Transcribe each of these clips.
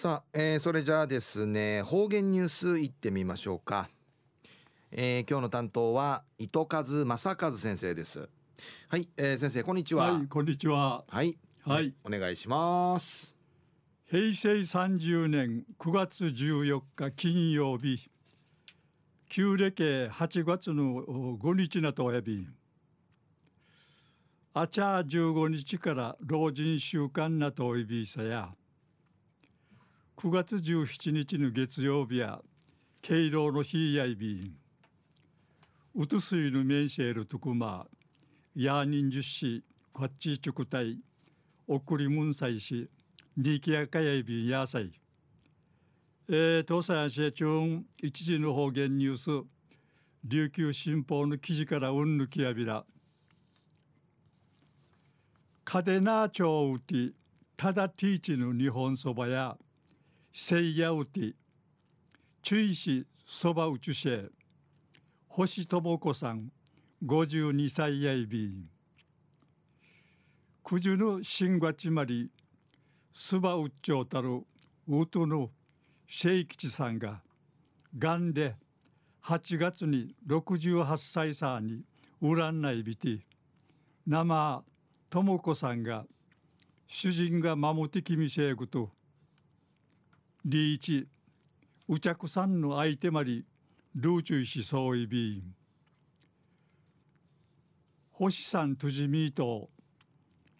さあ、えー、それじゃあですね方言ニュースいってみましょうか、えー、今日の担当は糸数正和先生です。はい、えー、先生こんにちは。はいこんにちは。はいはい。お願いします。平成30年9月14日金曜日。旧暦8月の5日なとおやび。あちゃ15日から老人週間なとおいびさや9月17日の月曜日や敬老の日やいびんうとすいのメンシェルとくまやーにんじゅしこっちちゅくたいおくりむんさいしにきやかやいびんやさいえー、東西アシ中一時の方言ニュース琉球新報の記事からうんぬきやびら。カデナーチョウティただティーチの日本そばやセイヤウティ注意しそば宇宙シ星智子さん52歳やいび九十の新月まりすばうっちょうたるうとのシェイキチさんががんで8月に68歳さに占いびて生智子さんが主人が守ってきみせえぐとリーチ。うちゃくさんの相手まりルーチュイしそういびん星さんとじみと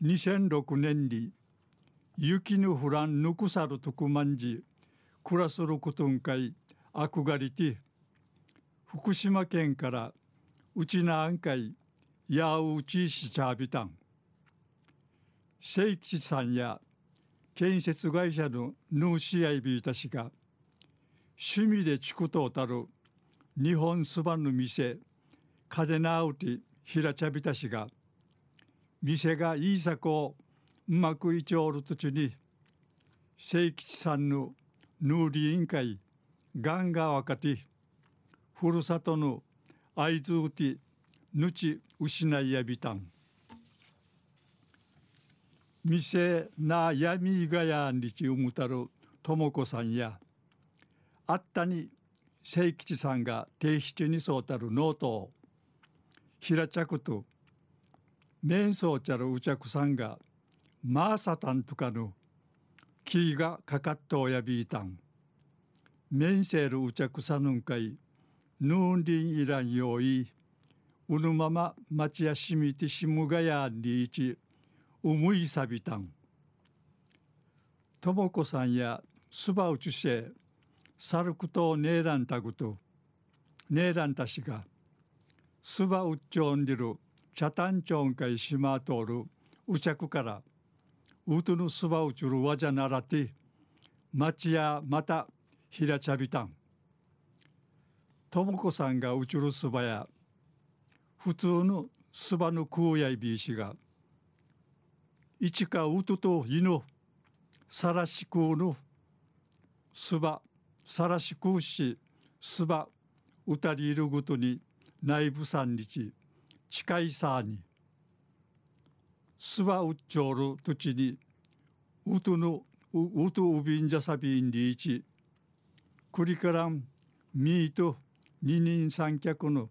2006年に雪の降らんぬくさるとくまんじ暮らすることんかいあくがりて福島県からうちなあんかいやうちしちゃびたん聖吉さんや建設会社のヌーシアイビーたちが趣味でちくとうたる日本そばの店カデナウティヒラチャビタシが店がいいさこうまくいちょうるとちに聖吉さんのヌーリ委員会ガンガワカティふるさとのアイズウティぬち失いやびたん。店な闇がやんりちうむたるともこさんやあったに清吉さんが定期中にそうたるノートを平着と面相ちゃるうちゃくさんがマーサタンとかのキーがかかっとおやびいたん。面せるうちゃくさぬんかい、ぬんりんいらんよい、うぬまま町やしみてしむがやんりいち、うむいさびたん。ともこさんやすばうちせ、さるくとねえらんたぐと、ねえらんたしが、すばうっちょんりる、チャタンチョンかいしまとおる、うちゃくから、ウトヌスバウチュルワジャナラティ町やまたひらちゃびたんともこさんがうちゅるすばや普通のすばの空やいびいしが一かうとといのさらしくのすばさらしくしすばうたりいるごとに内部三日近いさにすばうっちょる土地にうとのうとうびんじゃさびんりいちくりからんみーと二人三脚の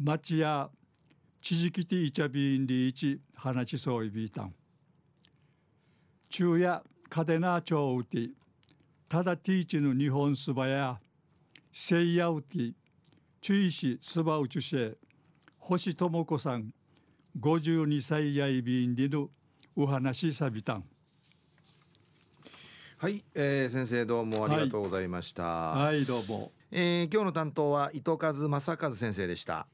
町やちじきていちゃびんりいち話そういびいたん。昼夜カデナーチョウティただティーチの日本スバやセイヤウティ注意しスバウチュシェ星智子さん52歳やいびんでのお話さびたん。はい、えー、先生どうもありがとうございました、はい、はい、どうも、えー、今日の担当は糸数正和先生でした